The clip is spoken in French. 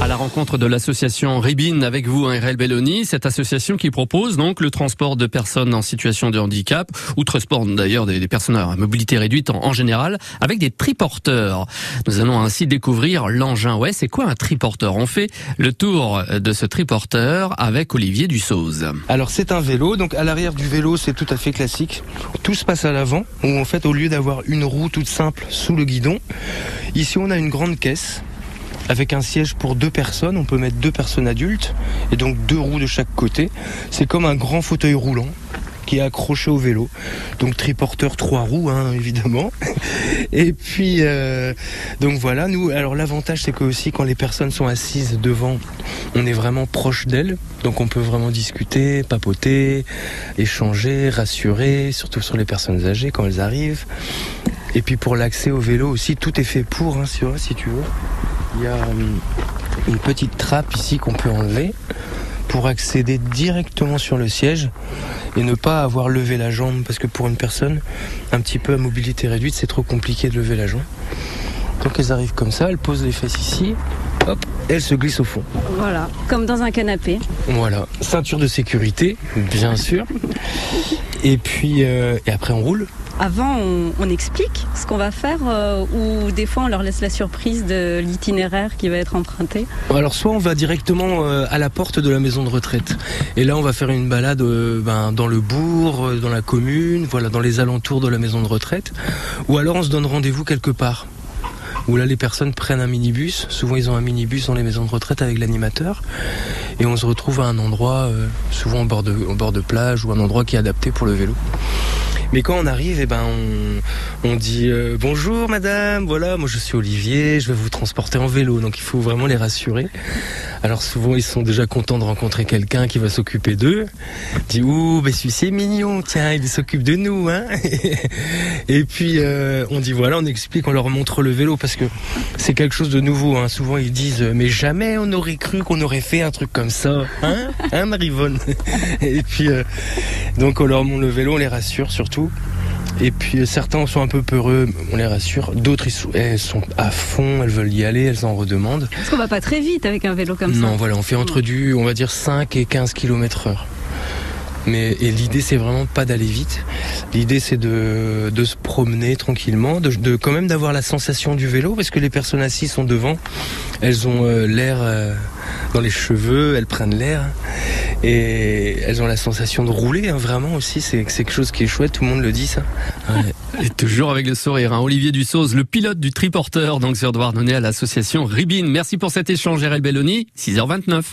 À la rencontre de l'association Ribine avec vous, hein, RL Belloni, cette association qui propose donc le transport de personnes en situation de handicap, ou transport d'ailleurs des, personnes à mobilité réduite en, général, avec des triporteurs. Nous allons ainsi découvrir l'engin. Ouais, c'est quoi un triporteur? On fait le tour de ce triporteur avec Olivier Dussoz. Alors c'est un vélo, donc à l'arrière du vélo c'est tout à fait classique. Tout se passe à l'avant, où en fait au lieu d'avoir une roue toute simple sous le guidon, ici on a une grande caisse avec un siège pour deux personnes. On peut mettre deux personnes adultes et donc deux roues de chaque côté. C'est comme un grand fauteuil roulant qui est accroché au vélo. Donc triporteur trois roues, hein, évidemment. Et puis, euh, donc voilà, nous, alors l'avantage c'est que aussi quand les personnes sont assises devant, on est vraiment proche d'elles. Donc on peut vraiment discuter, papoter, échanger, rassurer, surtout sur les personnes âgées quand elles arrivent. Et puis pour l'accès au vélo aussi, tout est fait pour, hein, si tu veux. Il y a euh, une petite trappe ici qu'on peut enlever pour accéder directement sur le siège et ne pas avoir levé la jambe parce que pour une personne un petit peu à mobilité réduite c'est trop compliqué de lever la jambe. Donc elles arrivent comme ça, elles posent les fesses ici, hop, elles se glissent au fond. Voilà, comme dans un canapé. Voilà, ceinture de sécurité, bien sûr. Et puis, euh, et après on roule avant, on, explique ce qu'on va faire euh, ou des fois on leur laisse la surprise de l'itinéraire qui va être emprunté Alors soit on va directement euh, à la porte de la maison de retraite et là on va faire une balade euh, ben, dans le bourg, dans la commune, voilà, dans les alentours de la maison de retraite ou alors on se donne rendez-vous quelque part où là les personnes prennent un minibus. Souvent ils ont un minibus dans les maisons de retraite avec l'animateur. Et on se retrouve à un endroit, souvent bord, de, au bord de plage ou un endroit qui est adapté pour le vélo. Mais quand on arrive, eh ben, on, dit euh, bonjour madame, voilà, moi je suis Olivier, je vais vous transporter en vélo. Donc il faut vraiment les rassurer. Alors souvent ils sont déjà contents de rencontrer quelqu'un qui va s'occuper d'eux. Dit ouh, ben celui-ci mignon, tiens, il s'occupe de nous, hein. Et puis euh, on dit voilà, on explique, on leur montre le vélo parce que c'est quelque chose de nouveau. Hein. Souvent ils disent mais jamais on aurait cru qu'on aurait fait un truc comme ça, hein, hein Marivonne? Et puis euh, donc on leur montre le vélo, on les rassure surtout. Et puis certains sont un peu peureux, on les rassure. D'autres, elles sont à fond, elles veulent y aller, elles en redemandent. Parce qu'on va pas très vite avec un vélo comme ça. Non, voilà, on fait entre du, on va dire 5 et 15 km heure. Mais et l'idée c'est vraiment pas d'aller vite. L'idée c'est de, se promener tranquillement, de, quand même d'avoir la sensation du vélo parce que les personnes assises sont devant, elles ont euh, l'air euh, dans les cheveux, elles prennent l'air et elles ont la sensation de rouler, hein, vraiment aussi. C'est quelque chose qui est chouette, tout le monde le dit ça. Et toujours avec le sourire, hein. Olivier Dussoz, le pilote du triporteur, donc sur Douarnenez à l'association Ribine. Merci pour cet échange, RL Belloni, 6h29.